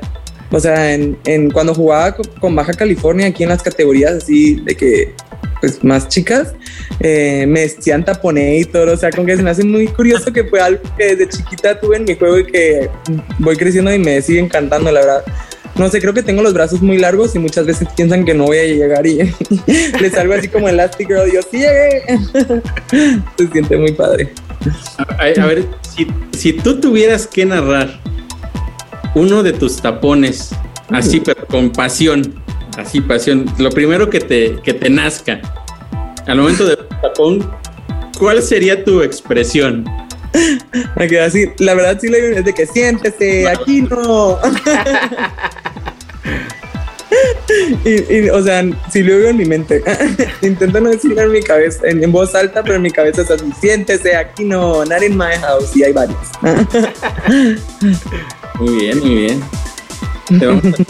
O sea, en, en cuando jugaba con, Baja California, aquí en las categorías así de que, pues más chicas, eh, me decían todo. O sea, con que se me hace muy curioso que fue algo que desde chiquita tuve en mi juego y que voy creciendo y me sigue encantando, la verdad no sé, creo que tengo los brazos muy largos y muchas veces piensan que no voy a llegar y [laughs] les salgo así como Elastic Girl y yo sí llegué. [laughs] Se siente muy padre. A, ver, si, tú tuvieras que narrar uno de tus tapones, así, pero con pasión, así pasión, lo primero que te, que te nazca, al momento del tapón, ¿cuál sería tu expresión? [laughs] Me quedé así. La verdad, sí le digo de que siéntese, aquí no. [laughs] y, o sea, sí lo digo en mi mente. [laughs] Intento no decirlo en mi cabeza, en, voz alta, pero en mi cabeza es así: siéntese, aquí no, not in my house. Y hay varios. Muy bien, muy bien. [laughs]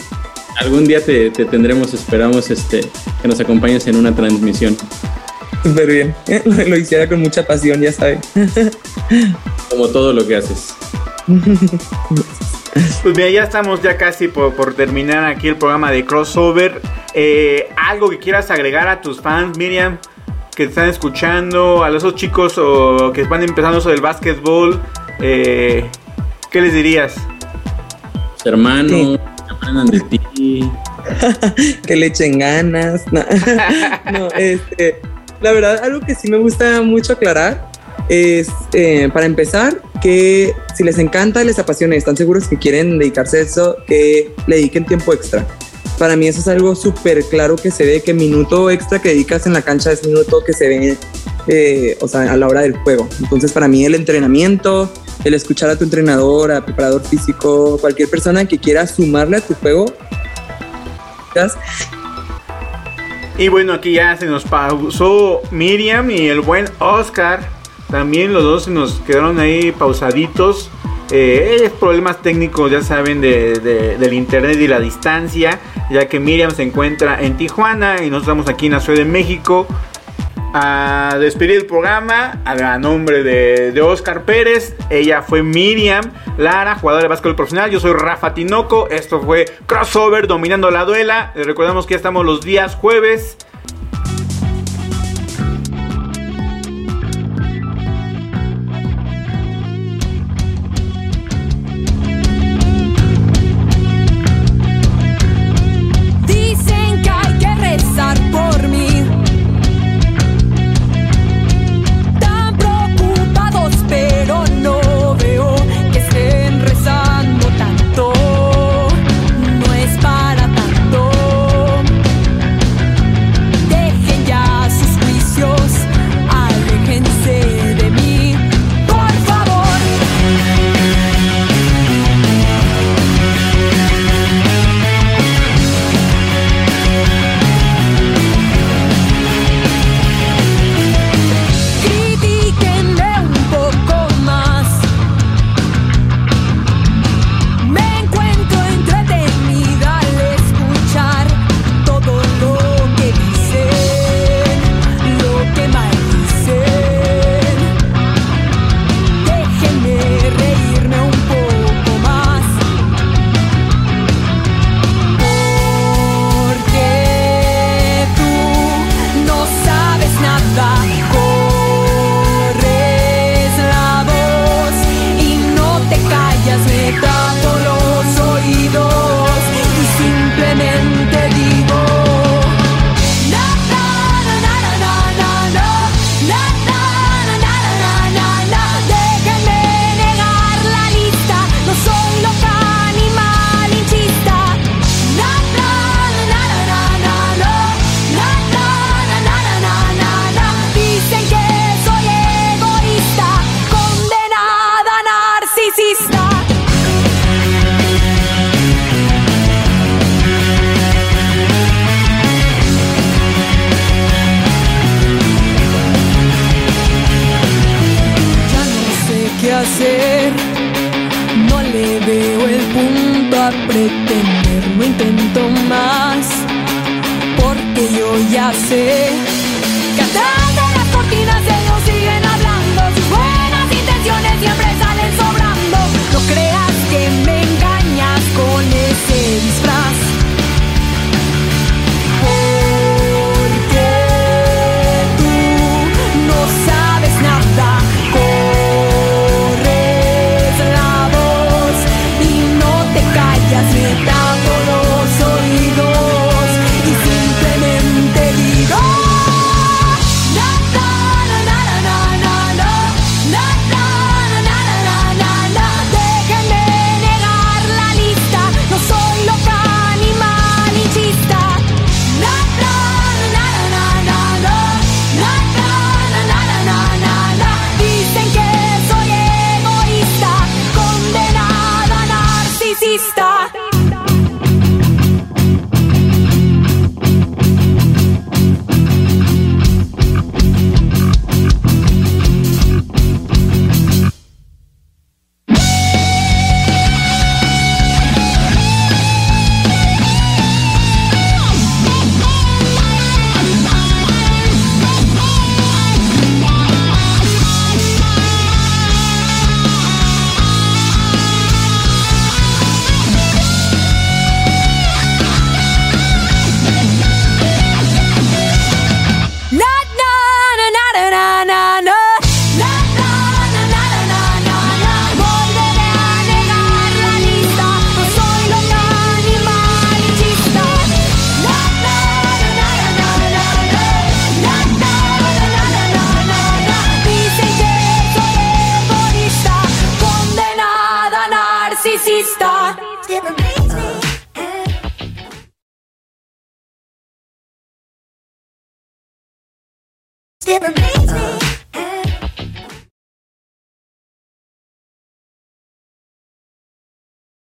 algún día te, te, tendremos, esperamos este, que nos acompañes en una transmisión. Súper bien. Lo, hiciera con mucha pasión, ya sabes. [laughs] Como todo lo que haces. [laughs] Pues mira, ya estamos ya casi por, terminar aquí el programa de crossover. Eh, algo que quieras agregar a tus fans, Miriam, que te están escuchando, a esos chicos o que van empezando eso del básquetbol. Eh, ¿qué les dirías? Hermano, que aprendan de ti. [laughs] que le echen ganas. [laughs] No, este, la verdad, algo que sí me gusta mucho aclarar es, eh, para empezar, que si les encanta, les apasiona están seguros que quieren dedicarse a eso, que le dediquen tiempo extra. Para mí eso es algo súper claro que se ve, que minuto extra que dedicas en la cancha es minuto que se ve, eh, o sea, a la hora del juego. Entonces para mí el entrenamiento, el escuchar a tu entrenador, a preparador físico, cualquier persona que quiera sumarle a tu juego. Y bueno, aquí ya se nos pausó Miriam y el buen Oscar. También los dos se nos quedaron ahí pausaditos. Eh, problemas técnicos, ya saben, de, del internet y la distancia, ya que Miriam se encuentra en Tijuana y nosotros estamos aquí en la Ciudad de México. A despedir el programa a nombre de, de Oscar Pérez. Ella fue Miriam Lara, jugadora de básquetbol profesional. Yo soy Rafa Tinoco. Esto fue Crossover dominando la duela. Les recordamos que ya estamos los días jueves